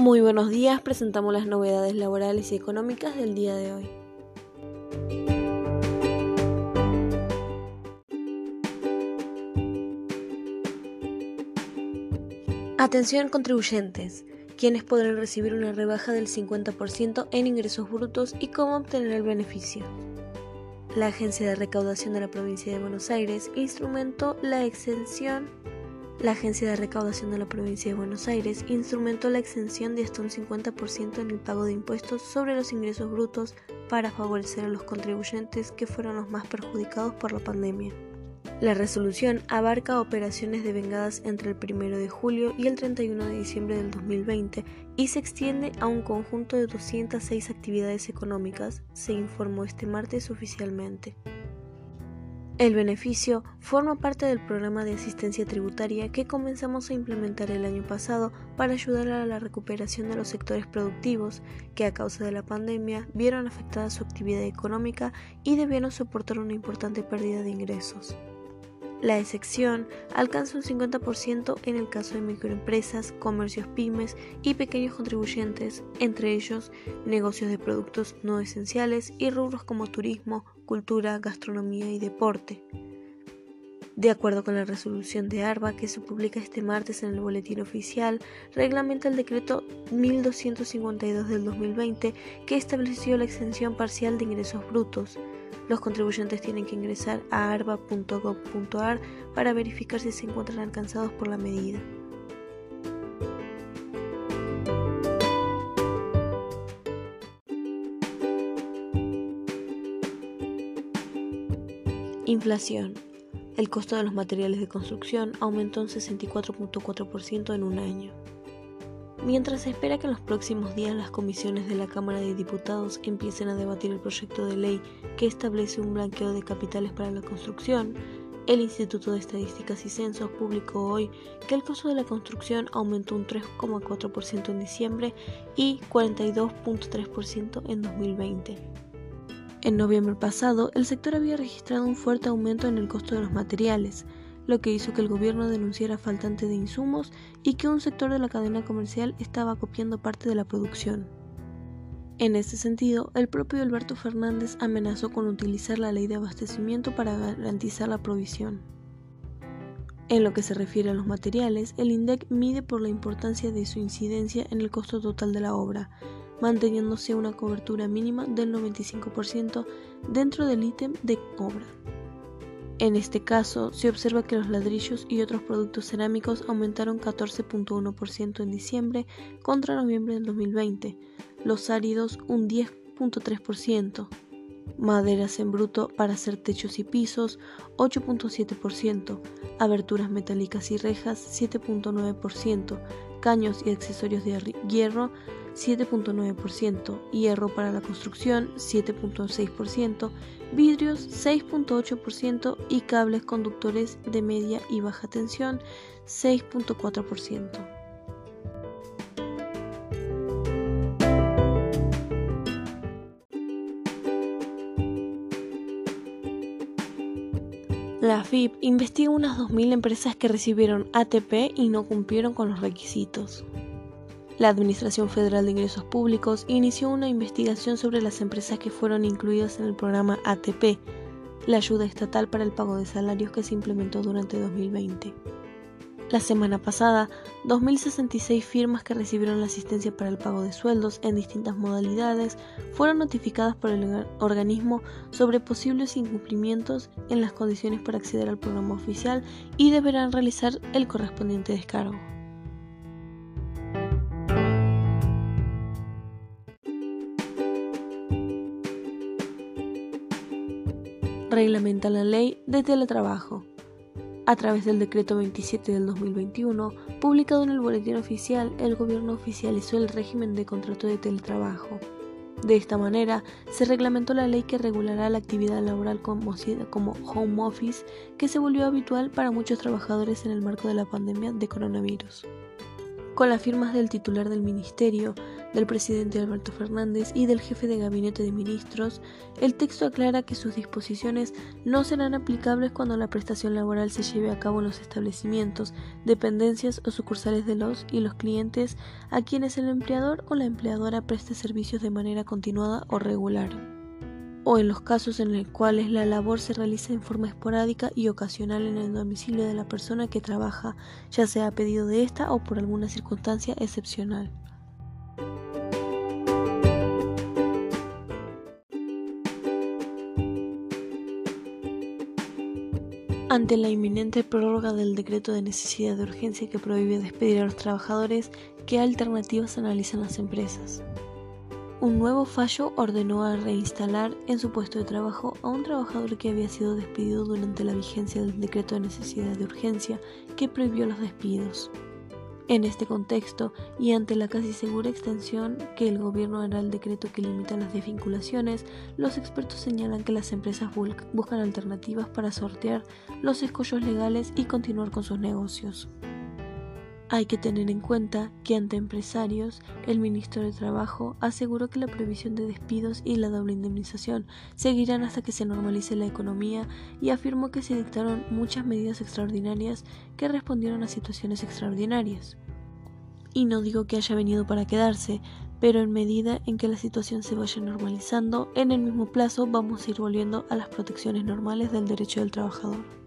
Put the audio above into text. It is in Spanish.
Muy buenos días, presentamos las novedades laborales y económicas del día de hoy. Atención contribuyentes, quienes podrán recibir una rebaja del 50% en ingresos brutos y cómo obtener el beneficio. La Agencia de Recaudación de la Provincia de Buenos Aires instrumentó la exención la Agencia de Recaudación de la Provincia de Buenos Aires instrumentó la exención de hasta un 50% en el pago de impuestos sobre los ingresos brutos para favorecer a los contribuyentes que fueron los más perjudicados por la pandemia. La resolución abarca operaciones devengadas entre el 1 de julio y el 31 de diciembre del 2020 y se extiende a un conjunto de 206 actividades económicas, se informó este martes oficialmente. El beneficio forma parte del programa de asistencia tributaria que comenzamos a implementar el año pasado para ayudar a la recuperación de los sectores productivos que a causa de la pandemia vieron afectada su actividad económica y debieron soportar una importante pérdida de ingresos. La excepción alcanza un 50% en el caso de microempresas, comercios pymes y pequeños contribuyentes, entre ellos negocios de productos no esenciales y rubros como turismo, cultura, gastronomía y deporte. De acuerdo con la resolución de ARBA que se publica este martes en el Boletín Oficial, reglamenta el decreto 1252 del 2020 que estableció la exención parcial de ingresos brutos los contribuyentes tienen que ingresar a arba.gov.ar para verificar si se encuentran alcanzados por la medida. Inflación. El costo de los materiales de construcción aumentó un 64.4% en un año. Mientras se espera que en los próximos días las comisiones de la Cámara de Diputados empiecen a debatir el proyecto de ley que establece un blanqueo de capitales para la construcción, el Instituto de Estadísticas y Censos publicó hoy que el costo de la construcción aumentó un 3,4% en diciembre y 42,3% en 2020. En noviembre pasado, el sector había registrado un fuerte aumento en el costo de los materiales, lo que hizo que el gobierno denunciara faltante de insumos y que un sector de la cadena comercial estaba copiando parte de la producción. En ese sentido, el propio Alberto Fernández amenazó con utilizar la ley de abastecimiento para garantizar la provisión. En lo que se refiere a los materiales, el INDEC mide por la importancia de su incidencia en el costo total de la obra, manteniéndose una cobertura mínima del 95% dentro del ítem de obra. En este caso, se observa que los ladrillos y otros productos cerámicos aumentaron 14.1% en diciembre contra noviembre del 2020, los áridos un 10.3%, maderas en bruto para hacer techos y pisos 8.7%, aberturas metálicas y rejas 7.9%, caños y accesorios de hierro 7.9%, hierro para la construcción 7.6%, vidrios 6.8% y cables conductores de media y baja tensión 6.4%. La FIP investiga unas 2.000 empresas que recibieron ATP y no cumplieron con los requisitos. La Administración Federal de Ingresos Públicos inició una investigación sobre las empresas que fueron incluidas en el programa ATP, la ayuda estatal para el pago de salarios que se implementó durante 2020. La semana pasada, 2.066 firmas que recibieron la asistencia para el pago de sueldos en distintas modalidades fueron notificadas por el organismo sobre posibles incumplimientos en las condiciones para acceder al programa oficial y deberán realizar el correspondiente descargo. Reglamenta la ley de teletrabajo. A través del decreto 27 del 2021, publicado en el Boletín Oficial, el gobierno oficializó el régimen de contrato de teletrabajo. De esta manera, se reglamentó la ley que regulará la actividad laboral conocida como home office, que se volvió habitual para muchos trabajadores en el marco de la pandemia de coronavirus. Con las firmas del titular del ministerio, del presidente Alberto Fernández y del jefe de gabinete de ministros, el texto aclara que sus disposiciones no serán aplicables cuando la prestación laboral se lleve a cabo en los establecimientos, dependencias o sucursales de los y los clientes a quienes el empleador o la empleadora preste servicios de manera continuada o regular o en los casos en los cuales la labor se realiza en forma esporádica y ocasional en el domicilio de la persona que trabaja, ya sea a pedido de ésta o por alguna circunstancia excepcional. Ante la inminente prórroga del decreto de necesidad de urgencia que prohíbe despedir a los trabajadores, ¿qué alternativas analizan las empresas? Un nuevo fallo ordenó a reinstalar en su puesto de trabajo a un trabajador que había sido despedido durante la vigencia del decreto de necesidad de urgencia que prohibió los despidos. En este contexto, y ante la casi segura extensión que el gobierno hará al decreto que limita las desvinculaciones, los expertos señalan que las empresas buscan alternativas para sortear los escollos legales y continuar con sus negocios. Hay que tener en cuenta que ante empresarios, el ministro de Trabajo aseguró que la prohibición de despidos y la doble indemnización seguirán hasta que se normalice la economía y afirmó que se dictaron muchas medidas extraordinarias que respondieron a situaciones extraordinarias. Y no digo que haya venido para quedarse, pero en medida en que la situación se vaya normalizando, en el mismo plazo vamos a ir volviendo a las protecciones normales del derecho del trabajador.